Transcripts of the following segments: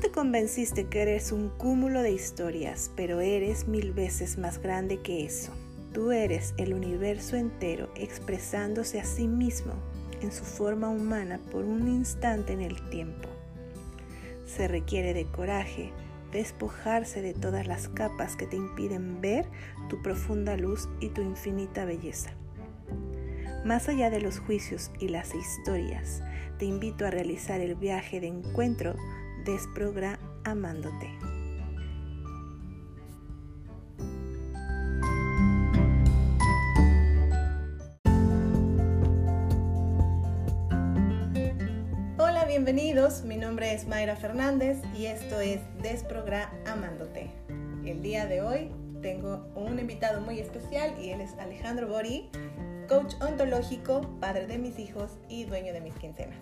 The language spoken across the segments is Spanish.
te convenciste que eres un cúmulo de historias, pero eres mil veces más grande que eso. Tú eres el universo entero expresándose a sí mismo en su forma humana por un instante en el tiempo. Se requiere de coraje, despojarse de todas las capas que te impiden ver tu profunda luz y tu infinita belleza. Más allá de los juicios y las historias, te invito a realizar el viaje de encuentro desprogramándote. Hola, bienvenidos. Mi nombre es Mayra Fernández y esto es Desprogramándote. El día de hoy tengo un invitado muy especial y él es Alejandro Bori, coach ontológico, padre de mis hijos y dueño de mis quincenas.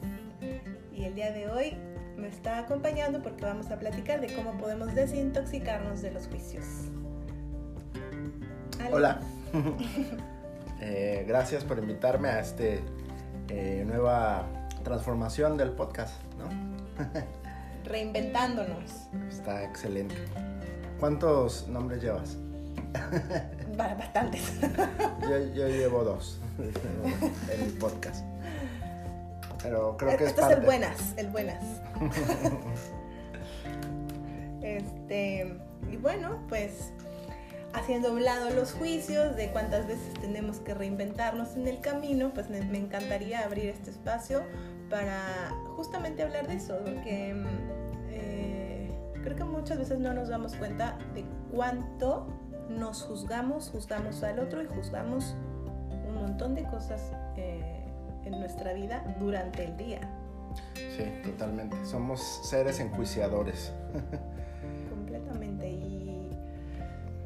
Y el día de hoy me está acompañando porque vamos a platicar de cómo podemos desintoxicarnos de los juicios. Hola. Eh, gracias por invitarme a este eh, nueva transformación del podcast, ¿no? Reinventándonos. Está excelente. ¿Cuántos nombres llevas? Bastantes. yo, llevo dos en el podcast. Pero creo que Esto es el buenas, el buenas. este, y bueno, pues haciendo un lado los juicios de cuántas veces tenemos que reinventarnos en el camino, pues me, encantaría abrir este espacio para justamente hablar de eso, porque eh, creo que muchas veces no nos damos cuenta de cuánto nos juzgamos, juzgamos al otro y juzgamos un montón de cosas eh, en nuestra vida durante el día. Sí, totalmente. Somos seres enjuiciadores. Completamente. Y,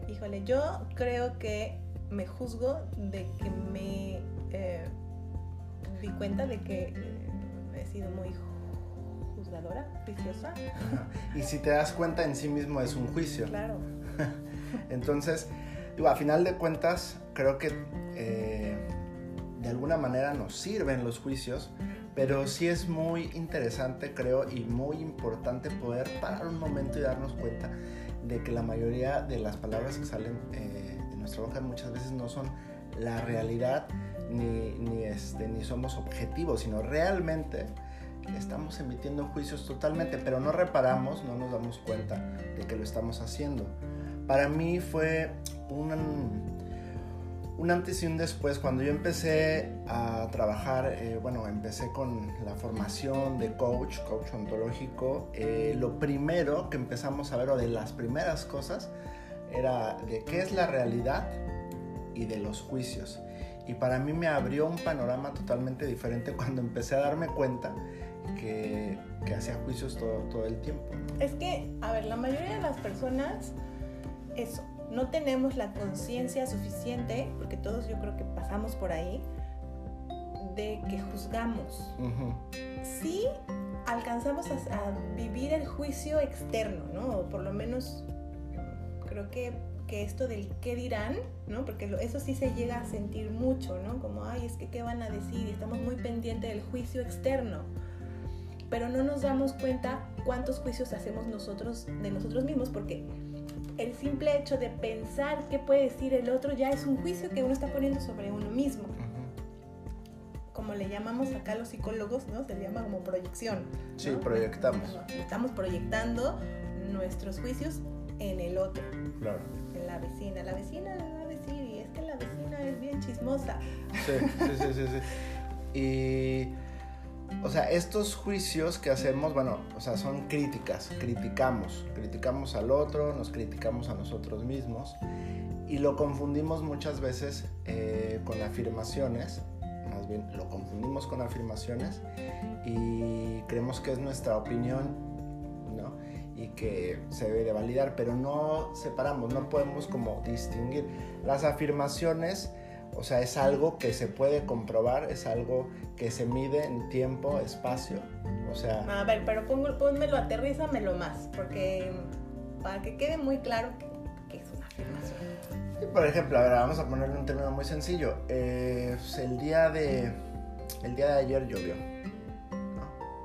híjole, yo creo que me juzgo de que me eh, di cuenta de que eh, he sido muy juzgadora, juiciosa. Y si te das cuenta en sí mismo es un juicio. Claro. Entonces, digo, a final de cuentas, creo que eh, de alguna manera nos sirven los juicios, pero sí es muy interesante, creo, y muy importante poder parar un momento y darnos cuenta de que la mayoría de las palabras que salen eh, de nuestra boca muchas veces no son la realidad ni, ni, este, ni somos objetivos, sino realmente estamos emitiendo juicios totalmente, pero no reparamos, no nos damos cuenta de que lo estamos haciendo. Para mí fue un, un antes y un después. Cuando yo empecé a trabajar, eh, bueno, empecé con la formación de coach, coach ontológico, eh, lo primero que empezamos a ver, o de las primeras cosas, era de qué es la realidad y de los juicios. Y para mí me abrió un panorama totalmente diferente cuando empecé a darme cuenta que, hacía juicios todo, todo el tiempo. Es que, a ver, la mayoría de las personas, eso, no tenemos la conciencia suficiente, porque todos yo creo que pasamos por ahí, de que juzgamos. Sí alcanzamos a, vivir el juicio externo, ¿no? O por lo menos creo que, que esto del qué dirán, ¿no? Porque eso sí se llega a sentir mucho, ¿no? Como, ay, es que qué van a decir, y estamos muy pendientes del juicio externo. Pero no nos damos cuenta cuántos juicios hacemos nosotros de nosotros mismos, porque el simple hecho de pensar qué puede decir el otro ya es un juicio que uno está poniendo sobre uno mismo. Como le llamamos acá los psicólogos, ¿no? Se le llama como proyección. Sí, proyectamos. Estamos proyectando nuestros juicios en el otro. Claro. En la vecina. La vecina va a decir, y es que la vecina es bien chismosa. Sí, sí, sí, sí. sí. Y o sea, estos juicios que hacemos, bueno, o sea, son críticas, criticamos, criticamos al otro, nos criticamos a nosotros mismos. Y lo confundimos muchas veces eh, con afirmaciones, más bien lo confundimos con afirmaciones. Y creemos que es nuestra opinión, ¿no? Y que se debe de validar, pero no separamos, no podemos como distinguir. Las afirmaciones o sea, es algo que se puede comprobar, es algo que se mide en tiempo, espacio. O sea... A ver, pero pónmelo, aterrízamelo más, porque para que quede muy claro que, es una afirmación. por ejemplo, a ver, vamos a ponerle un término muy sencillo. Eh, pues, el, día de, el día de ayer llovió.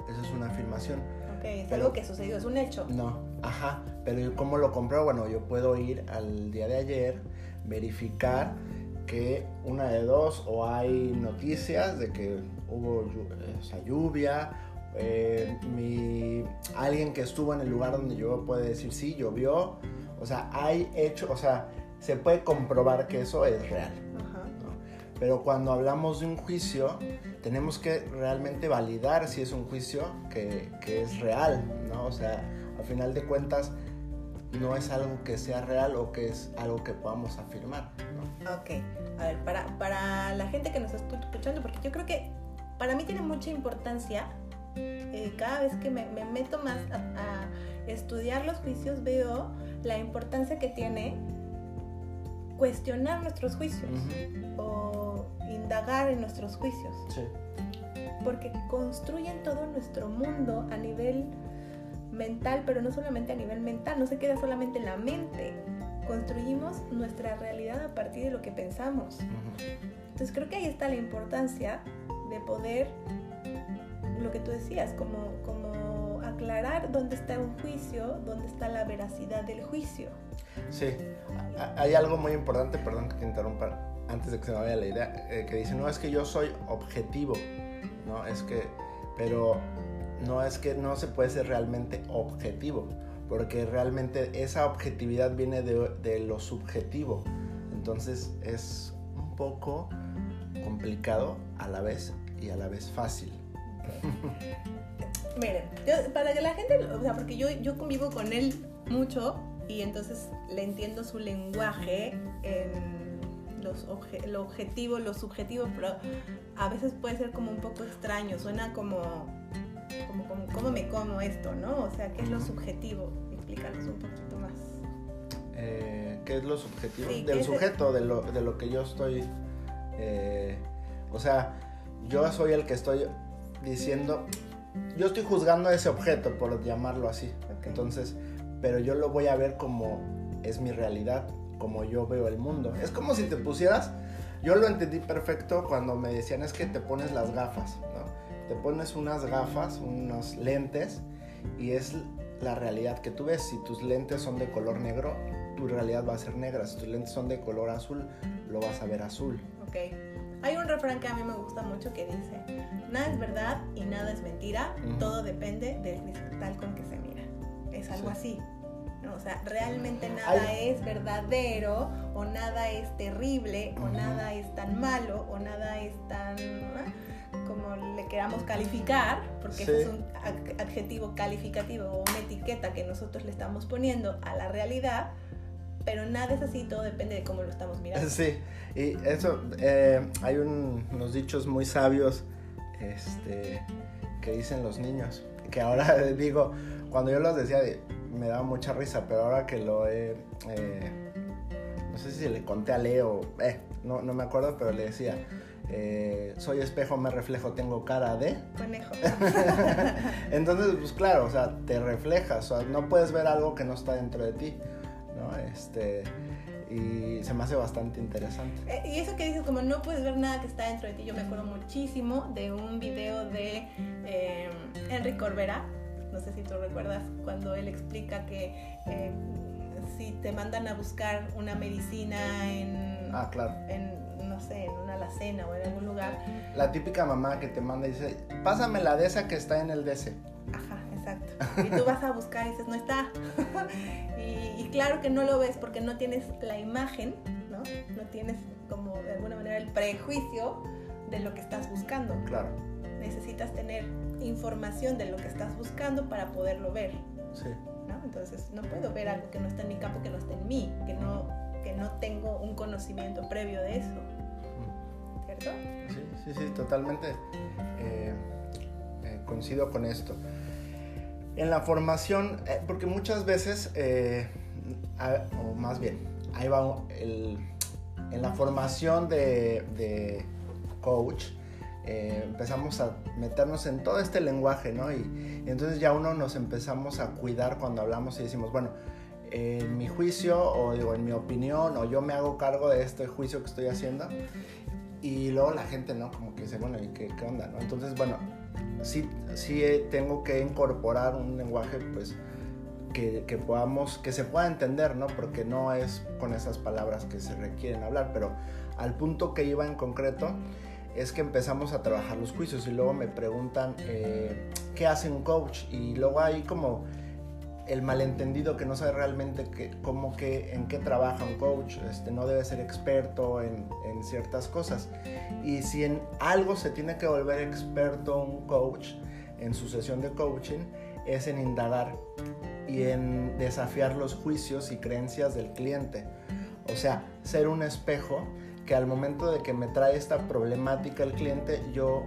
Esa es una afirmación. Ok, es algo que sucedió, es un hecho. No, ajá, pero ¿cómo lo compro? Bueno, yo puedo ir al día de ayer, verificar que una de dos o hay noticias de que hubo esa lluvia, eh, mi, alguien que estuvo en el lugar donde yo puede decir sí, llovió, o sea, hay hecho, o sea, se puede comprobar que eso es real. Pero cuando hablamos de un juicio, tenemos que realmente validar si es un juicio que, que, es real, ¿no? O sea, al final de cuentas, no es algo que sea real o que es algo que podamos afirmar, ¿no? Ok, a ver, para, para la gente que nos está escuchando, porque yo creo que para mí tiene mucha importancia, eh, cada vez que me, me meto más a, a estudiar los juicios, veo la importancia que tiene cuestionar nuestros juicios o indagar en nuestros juicios. Sí. Porque construyen todo nuestro mundo a nivel mental, pero no solamente a nivel mental, no se queda solamente en la mente. Construimos nuestra realidad a partir de lo que pensamos. Entonces creo que ahí está la importancia de poder, lo que tú decías, como, como aclarar dónde está un juicio, dónde está la veracidad del juicio. Sí, hay algo muy importante, perdón que te interrumpa, antes de que se me vaya la idea, eh, que dice, no es que yo soy objetivo, no, es que, pero no es que no se puede ser realmente objetivo, porque realmente esa objetividad viene de, lo subjetivo, entonces es un poco complicado a la vez y a la vez fácil. Miren, para que la gente, o sea, porque yo, yo convivo con él mucho y entonces le entiendo su lenguaje en los lo objetivo, lo subjetivo, pero a veces puede ser como un poco extraño, suena como, como, como ¿cómo me como esto, no? O sea, ¿qué es lo subjetivo? Explícanos un poquito más. Eh, ¿Qué es lo subjetivo? Del sujeto, de lo, de lo que yo estoy... Eh, o sea, yo soy el que estoy diciendo, yo estoy juzgando a ese objeto, por llamarlo así. Entonces, pero yo lo voy a ver como es mi realidad, como yo veo el mundo. Es como si te pusieras, yo lo entendí perfecto cuando me decían es que te pones las gafas. Te pones unas gafas, unos lentes y es la realidad que tú ves. Si tus lentes son de color negro, tu realidad va a ser negra. Si tus lentes son de color azul, lo vas a ver azul. Ok. Hay un refrán que a mí me gusta mucho que dice, nada es verdad y nada es mentira, todo depende del cristal con que se mira. Es algo así. O sea, realmente nada es verdadero o nada es terrible o nada es tan malo o nada es tan como le queramos calificar, porque es un adjetivo calificativo o una etiqueta que nosotros le estamos poniendo a la realidad, pero nada es así, todo depende de cómo lo estamos mirando. Sí, y eso, eh, hay unos dichos muy sabios este, que dicen los niños, que ahora digo, cuando yo los decía, me daba mucha risa, pero ahora que lo he... Eh, no sé si le conté a Leo, eh, no, no me acuerdo, pero le decía, eh, soy espejo, me reflejo, tengo cara de... Conejo. Entonces, pues claro, o sea, te reflejas, o sea, no puedes ver algo que no está dentro de ti, ¿no? Este, y se me hace bastante interesante. y eso que dices, como no puedes ver nada que está dentro de ti, yo me acuerdo muchísimo de un video de Enrique Corbera, no sé si tú recuerdas cuando él explica que eh, si te mandan a buscar una medicina en, ah, claro. en, no sé, en una alacena o en algún lugar. La típica mamá que te manda y dice, pásame la de esa que está en el DC. Ajá, exacto. Y tú vas a buscar y dices, no está. y, y, claro que no lo ves porque no tienes la imagen, ¿no? No tienes como de alguna manera el prejuicio de lo que estás buscando. Claro. Necesitas tener información de lo que estás buscando para poderlo ver. Sí. ¿no? Entonces no puedo ver algo que no está en mi campo, que no está en mí, que no, que no tengo un conocimiento previo de eso. Sí, sí, sí, totalmente eh, eh, coincido con esto. En la formación, eh, porque muchas veces, o más bien, ahí va el, en la formación de, coach, empezamos a meternos en todo este lenguaje, ¿no? Y, entonces ya uno nos empezamos a cuidar cuando hablamos y decimos, bueno, en mi juicio o digo, en mi opinión o yo me hago cargo de este juicio que estoy haciendo y luego la gente, ¿no? Como que dice, bueno, ¿y qué, onda, no? Entonces, bueno, sí, sí tengo que incorporar un lenguaje, pues, que, que, podamos, que se pueda entender, ¿no? Porque no es con esas palabras que se requieren hablar, pero al punto que iba en concreto es que empezamos a trabajar los juicios y luego me preguntan eh, qué hace un coach y luego hay como el malentendido que no sabe realmente que, cómo que, en qué trabaja un coach, este, no debe ser experto en, en, ciertas cosas. Y si en algo se tiene que volver experto un coach en su sesión de coaching, es en indagar y en desafiar los juicios y creencias del cliente. O sea, ser un espejo que al momento de que me trae esta problemática el cliente, yo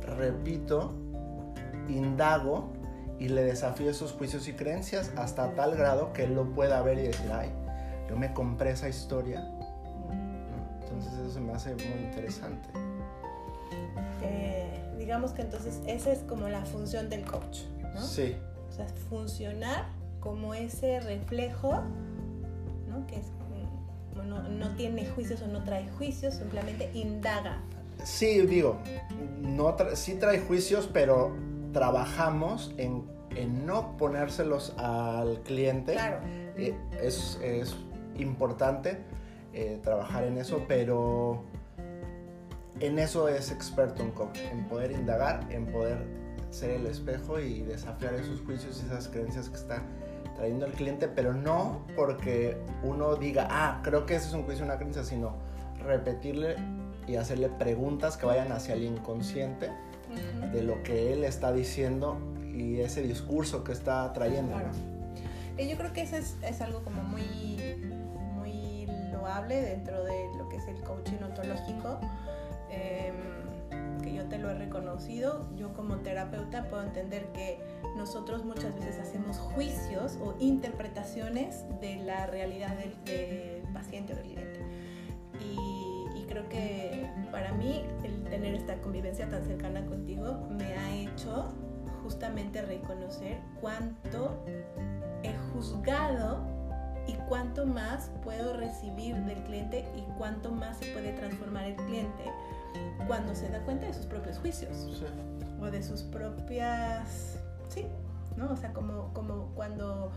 repito, indago y le desafío esos juicios y creencias hasta tal grado que él lo pueda ver y decir, ay, yo me compré esa historia. Entonces eso se me hace muy interesante. Eh, digamos que entonces esa es como la función del coach, ¿no? Sí. O sea, funcionar como ese reflejo, ¿no? Que es, no, no tiene juicios o no trae juicios, simplemente indaga. Sí, digo, no sí trae juicios, pero trabajamos en, en no ponérselos al cliente. Claro. Eh, es, es, importante eh, trabajar en eso, pero en eso es experto un coach, en poder indagar, en poder ser el espejo y desafiar esos juicios y esas creencias que está trayendo el cliente, pero no porque uno diga, ah, creo que ese es un juicio, una creencia, sino repetirle y hacerle preguntas que vayan hacia el inconsciente de lo que él está diciendo y ese discurso que está trayendo. Y yo creo que eso es, es, algo como muy, muy loable dentro de lo que es el coaching ontológico. Eh, que yo te lo he reconocido, yo como terapeuta puedo entender que nosotros muchas veces hacemos juicios o interpretaciones de la realidad del, del paciente o del tener esta convivencia tan cercana contigo me ha hecho justamente reconocer cuánto he juzgado y cuánto más puedo recibir del cliente y cuánto más se puede transformar el cliente cuando se da cuenta de sus propios juicios Sí. o de sus propias, sí, ¿no? O sea, como, como cuando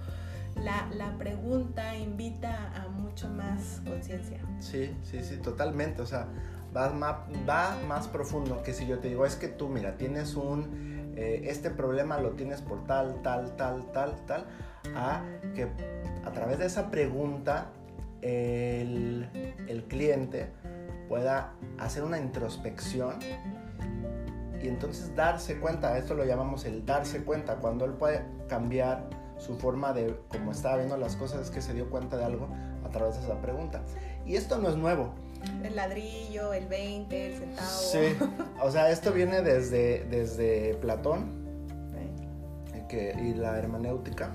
la, la pregunta invita a mucho más conciencia. Sí, sí, sí, totalmente. O sea, va más, profundo que si yo te digo, es que tú, mira, tienes un, eh, este problema lo tienes por tal, tal, tal, tal, tal, a que a través de esa pregunta el, el cliente pueda hacer una introspección y entonces darse cuenta, esto lo llamamos el darse cuenta, cuando él puede cambiar su forma de cómo estaba viendo las cosas, es que se dio cuenta de algo a través de esa pregunta. Y esto no es nuevo. El ladrillo, el 20, el centavo. Sí, o sea, esto viene desde, desde Platón que, y la hermenéutica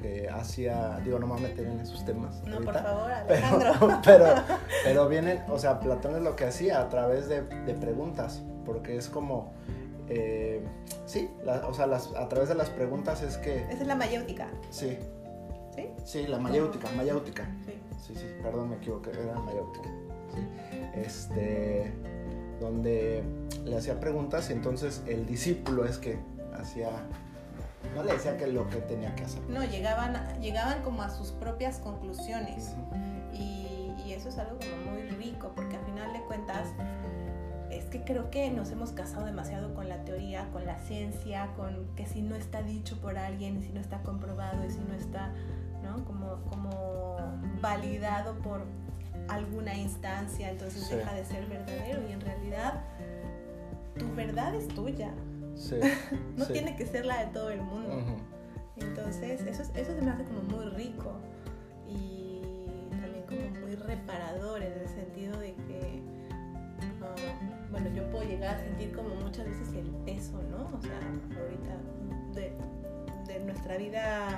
que hacía, digo, no me voy a meter en esos temas. No, ahorita, por favor, Alejandro. Pero, pero, pero, vienen, o sea, Platón es lo que hacía a través de, de preguntas, porque es como, eh, sí, la, o sea, las, a través de las preguntas es que... Esa es la mayéutica. Sí. ¿Sí? Sí, la mayéutica, mayéutica. Sí. Sí, sí, perdón, me equivoqué, era mayéutica. Este, donde le hacía preguntas y entonces el discípulo es que hacía no le decía que lo que tenía que hacer. No, llegaban, llegaban como a sus propias conclusiones. Uh -huh. y, y, eso es algo como muy rico, porque al final de cuentas, es que creo que nos hemos casado demasiado con la teoría, con la ciencia, con que si no está dicho por alguien, si no está comprobado, y si no está, ¿no? Como, como validado por alguna instancia, entonces sí. deja de ser verdadero. Y en realidad, tu verdad es tuya. Sí, no sí. tiene que ser la de todo el mundo. Uh -huh. Entonces, eso, eso se me hace como muy rico y también como muy reparador en el sentido de que, uh, bueno, yo puedo llegar a sentir como muchas veces el peso, ¿no? O sea, ahorita de, de nuestra vida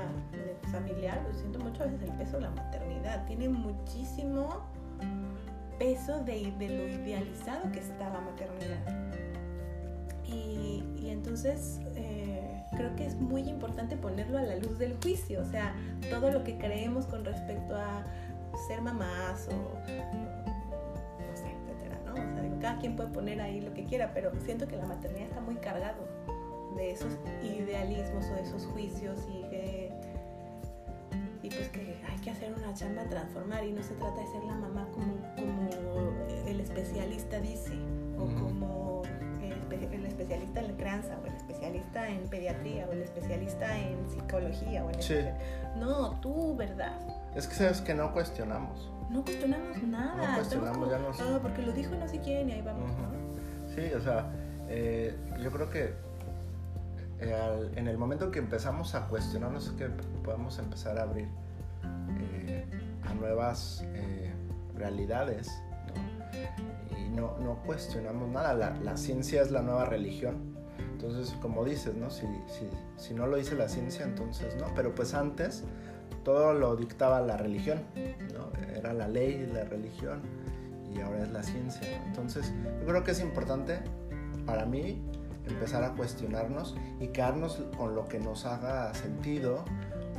familiar, yo siento muchas veces el peso de la maternidad. Tiene muchísimo peso de, de lo idealizado que está la maternidad. Y, y entonces eh, creo que es muy importante ponerlo a la luz del juicio, o sea, todo lo que creemos con respecto a ser mamás o no sé, etcétera, ¿no? Cada quien puede poner ahí lo que quiera, pero siento que la maternidad está muy cargado. de esos idealismos o de esos juicios y chamba transformar y no se trata de ser la mamá como, como el especialista dice o como el, especialista en la crianza o el especialista en pediatría o el especialista en psicología o en Sí. no tú verdad Es que sabes que no cuestionamos. no cuestionamos nada No cuestionamos, como, ya no sé. "Ah, porque lo dijo no sé quién y ahí vamos Ujú. ¿no? Sí, o sea, eh, yo creo que eh, al- en el momento que empezamos a cuestionarnos es que podemos empezar a abrir a nuevas eh, realidades ¿no? y no, no cuestionamos nada. La, la ciencia es la nueva religión. Entonces, como dices, ¿no? Si, si, si no lo dice la ciencia, entonces no. Pero pues antes todo lo dictaba la religión, ¿no? Era la ley la religión y ahora es la ciencia. ¿no? Entonces, yo creo que es importante para mí empezar a cuestionarnos y quedarnos con lo que nos haga sentido,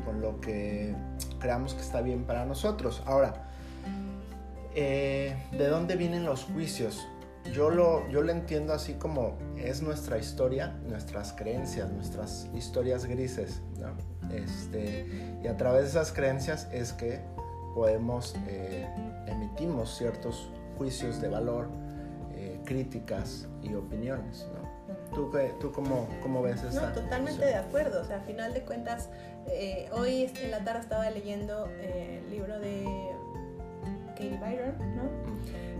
con lo que creamos que está bien para nosotros. Ahora, eh, ¿de dónde vienen los juicios? Yo lo, yo lo entiendo así como es nuestra historia, nuestras creencias, nuestras historias grises, ¿no? Este, y a través de esas creencias es que podemos, eh, emitimos ciertos juicios de valor, críticas y opiniones, ¿no? ¿Tú, qué, tú cómo, cómo ves esa? No, totalmente de acuerdo. O sea, a final de cuentas, eh, hoy en la tarde estaba leyendo eh, el libro de Katie Byron, ¿no?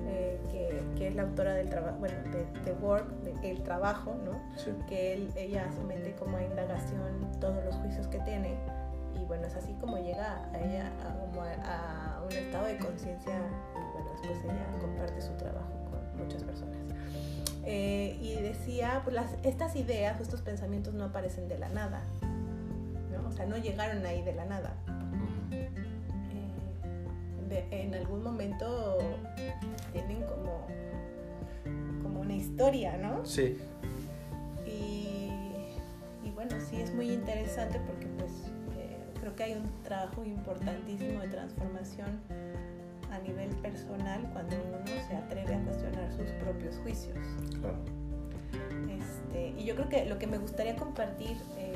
Eh, que, que es la autora del trabajo, bueno, de The Work, de El Trabajo, ¿no? Sí. Que él, ella somete como a indagación todos los juicios que tiene. Y bueno, es así como llega a ella a, como a, a un estado de conciencia y bueno, después ella comparte su trabajo muchas personas. Eh, y decía, pues las, estas ideas o estos pensamientos no aparecen de la nada, ¿no? O sea, no llegaron ahí de la nada. Eh, de- en algún momento tienen como, como una historia, ¿no? Sí, Y, y bueno, sí es muy interesante porque pues eh, creo que hay un trabajo importantísimo de transformación a nivel personal cuando uno se atreve a cuestionar sus propios juicios. claro. Este, y yo creo que lo que me gustaría compartir eh,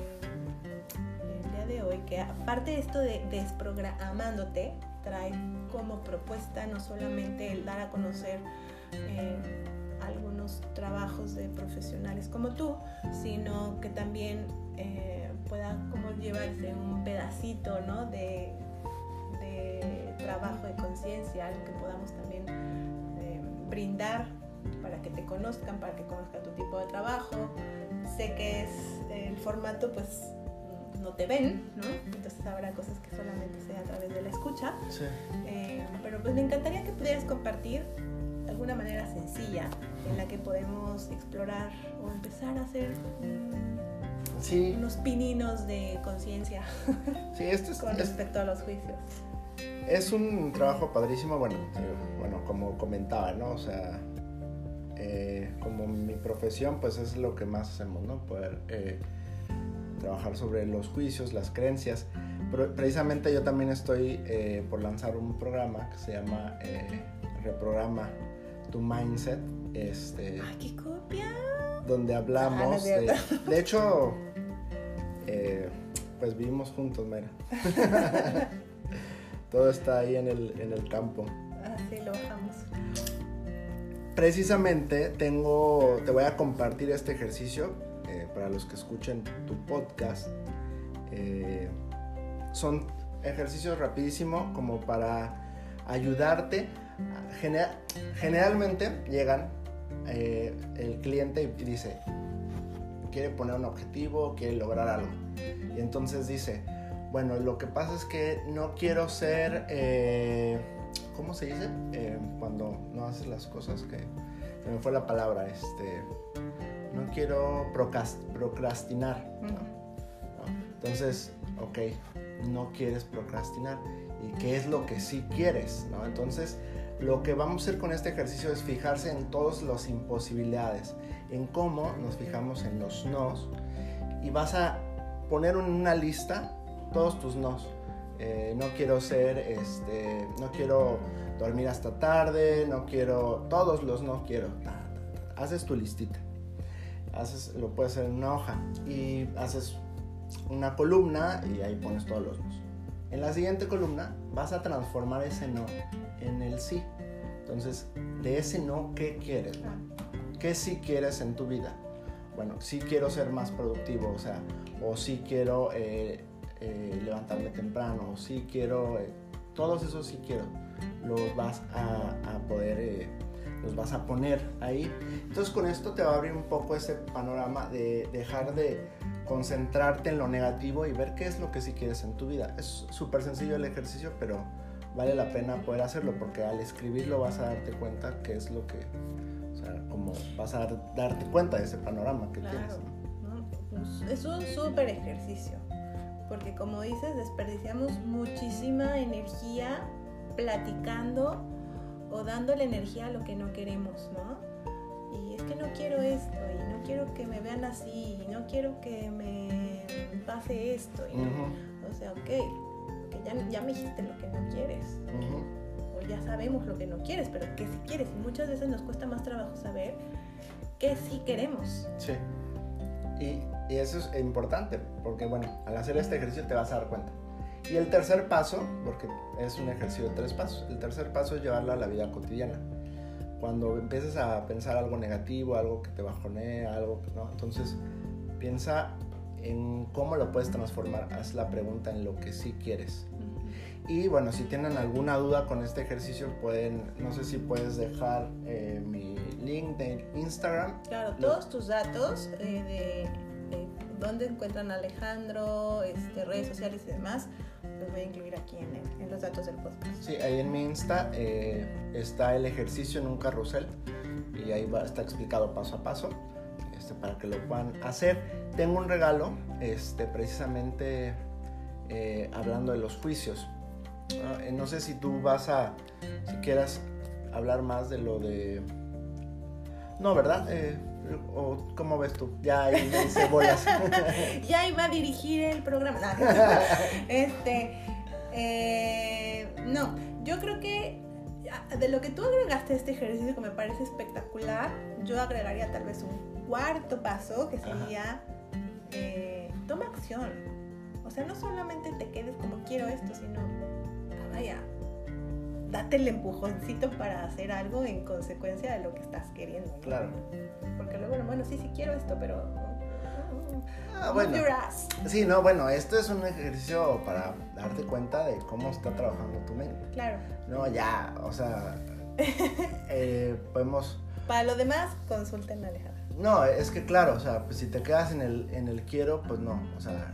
el día de hoy, que aparte de esto de desprogramándote, trae como propuesta no solamente el dar a conocer eh, algunos trabajos de profesionales como tú, sino que también eh, pueda como llevarse un pedacito ¿no? de, de trabajo de conciencia, algo que podamos también eh, brindar para que te conozcan, para que conozcan tu tipo de trabajo. Sé que es el formato, pues no te ven, ¿no? Entonces habrá cosas que solamente sea a través de la escucha. Sí. Eh, pero pues me encantaría que pudieras compartir alguna manera sencilla en la que podemos explorar o empezar a hacer Sí, unos pininos de conciencia sí, es, con es- respecto a los juicios. Es un trabajo padrísimo, bueno, bueno, como comentaba, ¿no? O sea, eh, como mi profesión, pues es lo que más hacemos, ¿no? Poder eh, trabajar sobre los juicios, las creencias. Pero precisamente yo también estoy eh, por lanzar un programa que se llama Reprograma tu Mindset, este, ¡Ay, qué copia! donde Ah, hablamos de... De hecho, pues vivimos juntos, mira. Todo está ahí en el, en el campo. Así lo bajamos. Precisamente tengo, te voy a compartir este ejercicio eh, para los que escuchen tu podcast. Eh, son ejercicios rapidísimo como para ayudarte. Gene- generalmente llegan eh, el cliente y dice, quiere poner un objetivo, quiere lograr algo. Y entonces dice, bueno, lo que pasa es que no quiero ser, eh, ¿cómo se dice? Eh, cuando no haces las cosas que se me fue la palabra, este, no quiero procras- procrastinar. ¿no? Ujú. ¿no? Entonces, ok, no quieres procrastinar. ¿Y qué es lo que sí quieres? ¿no? Entonces, lo que vamos a hacer con este ejercicio es fijarse en todas las imposibilidades, en cómo nos fijamos en los nos y vas a poner una lista todos tus nos. Eh, no quiero ser, este, no quiero dormir hasta tarde, no quiero, todos los no quiero. Haces tu listita. haces, lo puedes hacer en una hoja y haces una columna y ahí pones todos los nos. En la siguiente columna vas a transformar ese no en el sí. Entonces, de ese no, ¿qué quieres? ¿Qué sí quieres en tu vida? Bueno, sí quiero ser más productivo, o sea, o sí quiero eh, eh, levantarme temprano, o sí quiero, eh, todos esos sí quiero, los vas a, poder, los vas a poner ahí. Entonces con esto te va a abrir un poco ese panorama de dejar de concentrarte en lo negativo y ver qué es lo que sí quieres en tu vida. Es súper sencillo el ejercicio, pero vale la pena poder hacerlo porque al escribirlo vas a darte cuenta qué es lo que, o sea, como vas a darte cuenta de ese panorama que tienes. Pues, es un súper ejercicio, porque como dices, desperdiciamos muchísima energía platicando o dándole energía a lo que no queremos, ¿no? Y es que no quiero esto, y no quiero que me vean así, y no quiero que me pase esto. O sea, ok, que ya, ya, me dijiste lo que no quieres. O ya sabemos lo que no quieres, pero qué sí quieres. Y muchas veces nos cuesta más trabajo saber qué sí queremos. Sí. Y, y eso es importante, porque bueno, al hacer este ejercicio te vas a dar cuenta. Y el tercer paso, porque es un ejercicio de tres pasos, el tercer paso es llevarlo a la vida cotidiana cuando empieces a pensar algo negativo, algo que te bajonee, algo que no, entonces piensa en cómo lo puedes transformar, haz la pregunta en lo que sí quieres. Y bueno, si tienen alguna duda con este ejercicio, pueden, no sé si puedes dejar eh, mi link de Instagram. Claro, todos tus datos eh, de, dónde encuentran a Alejandro, este, redes sociales y demás, los voy a incluir aquí en, los datos del podcast. Sí, ahí en mi Insta eh, está el ejercicio en un carrusel y ahí está explicado paso a paso este, para que lo puedan hacer. Tengo un regalo, este, precisamente eh, hablando de los juicios. Ah, eh, no sé si tú vas a, si quieras hablar más de lo de... No, ¿verdad? ¿O cómo ves tú? Ya ahí hice bolas. ya iba a dirigir el programa. este, eh, no, yo creo que de lo que tú agregaste a este ejercicio que me parece espectacular, yo agregaría tal vez un cuarto paso que sería eh, toma acción. O sea, no solamente te quedes como quiero esto, sino ah, vaya, date el empujoncito para hacer algo en consecuencia de lo que estás queriendo. Claro. Porque luego, bueno, sí, sí quiero esto, pero... Ah, bueno. Sí, no, bueno, esto es un ejercicio para darte cuenta de cómo está trabajando tu mente. Claro. No, ya, o sea, eh, podemos... Para lo demás, consulten a Alejandra. No, es que claro, o sea, pues si te quedas en el, en el quiero, pues no, o sea,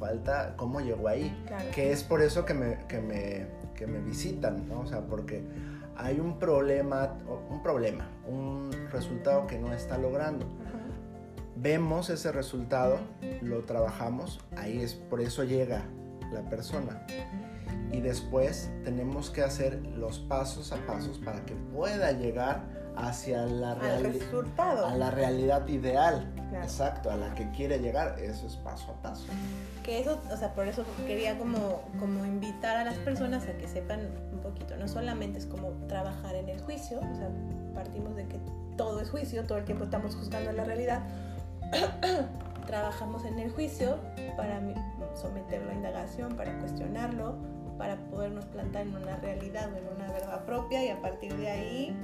falta cómo llegó ahí. Que es por eso que me, que me, que me visitan, ¿no? O sea, porque hay un problema, un problema, un resultado que no está logrando. Vemos ese resultado, lo trabajamos, ahí es por eso llega la persona. Y después tenemos que hacer los pasos a pasos para que pueda llegar hacia la, a la realidad ideal. Exacto, a la que quiere llegar. Eso es paso a paso. Que eso, o sea, por eso quería como, como invitar a las personas a que sepan un poquito. No solamente es como trabajar en el juicio, o sea, partimos de que todo es juicio, todo el tiempo estamos juzgando la realidad. Trabajamos en el juicio para someterlo a indagación, para cuestionarlo, para podernos plantar en una realidad o en una verdad propia y a partir de ahí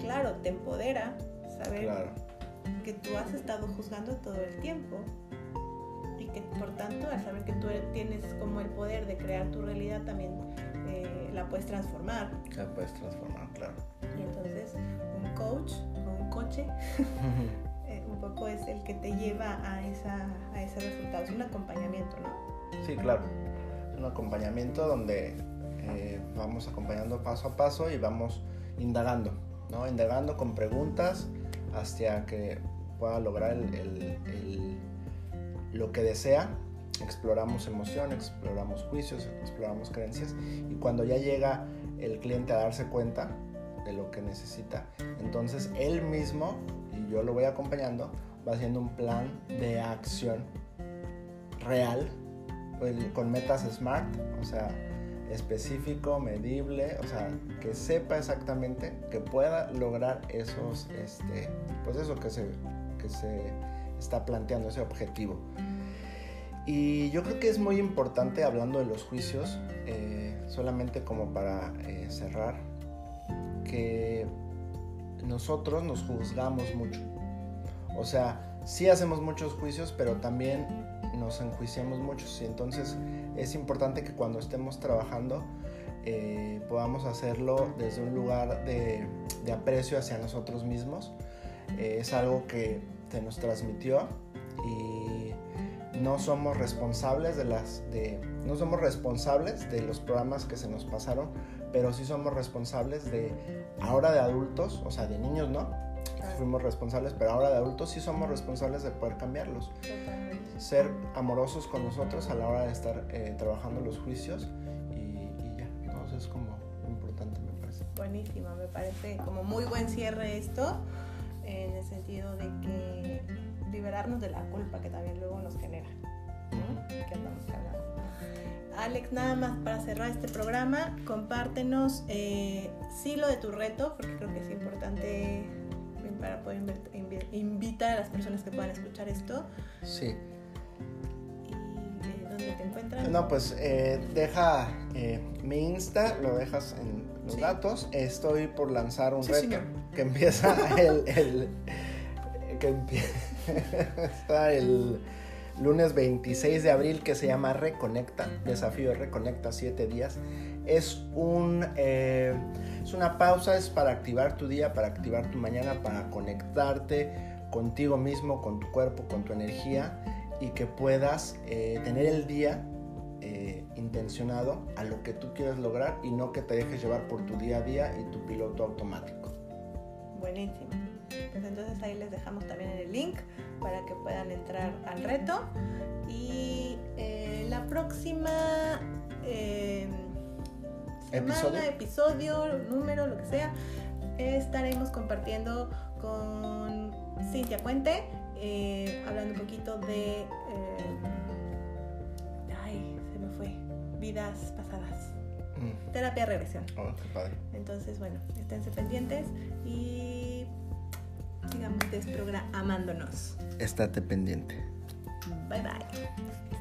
claro, te empodera saber que tú has estado juzgando todo el tiempo y que por tanto al saber que tú tienes como el poder de crear tu realidad también eh, la puedes transformar. La puedes transformar, claro. Y entonces un coach o un coche eh, un poco es el que te lleva a, esa, a ese resultado, es un acompañamiento, ¿no? Sí, claro, un acompañamiento donde eh, vamos acompañando paso a paso y vamos indagando ¿no? indagando con preguntas hasta que pueda lograr lo que desea. Exploramos emociones, exploramos juicios, exploramos creencias y cuando ya llega el cliente a darse cuenta de lo que necesita, entonces él mismo, y yo lo voy acompañando, va haciendo un plan de acción real con metas SMART, o sea, específico, medible, o sea, que sepa exactamente, que pueda lograr esos, este, pues eso que se, que se está planteando, ese objetivo. Y yo creo que es muy importante hablando de los juicios, eh, solamente como para eh, cerrar, que nosotros nos juzgamos mucho. O sea, sí hacemos muchos juicios, pero también nos enjuiciamos muchos. Y entonces es importante que cuando estemos trabajando eh, podamos hacerlo desde un lugar de, de aprecio hacia nosotros mismos. es algo que se nos transmitió y no somos responsables de las de no somos responsables de los programas que se nos pasaron, pero sí somos responsables de ahora de adultos, o sea, de niños no. Fuimos responsables, pero ahora de adultos sí somos responsables de poder cambiarlos. Ser amorosos con nosotros a la hora de estar eh, trabajando los juicios y, y ya. Entonces es como importante, me parece. Buenísimo, me parece como muy buen cierre esto, en el sentido de que liberarnos de la culpa que también luego nos genera. Que andamos cargando. Alex, nada más para cerrar este programa, compártenos eh, sí lo de tu reto, porque creo que es importante para poder invitar a las personas que puedan escuchar esto. Sí. No, pues eh, deja eh, mi Insta, lo dejas en los Sí. datos. Estoy por lanzar un Sí, reto señor. que empieza el, el- que empieza el lunes 26 de abril que se llama Reconecta, desafío de Reconecta 7 días. Es un eh, es una pausa, es para activar tu día, para activar tu mañana, para conectarte contigo mismo, con tu cuerpo, con tu energía y que puedas eh, tener el día eh, intencionado a lo que tú quieres lograr y no que te dejes llevar por tu día a día y tu piloto automático. Buenísimo. Pues entonces ahí les dejamos también el link para que puedan entrar al reto. Y eh, la próxima eh, semana, ¿Episodio? episodio, número, lo que sea, estaremos compartiendo con Cintia Puente, eh, hablando un poquito de... Vidas pasadas. Mm. Terapia regresión. Oh, qué padre. Entonces, bueno, esténse pendientes y sigamos desprogramándonos. Estate pendiente. Bye bye.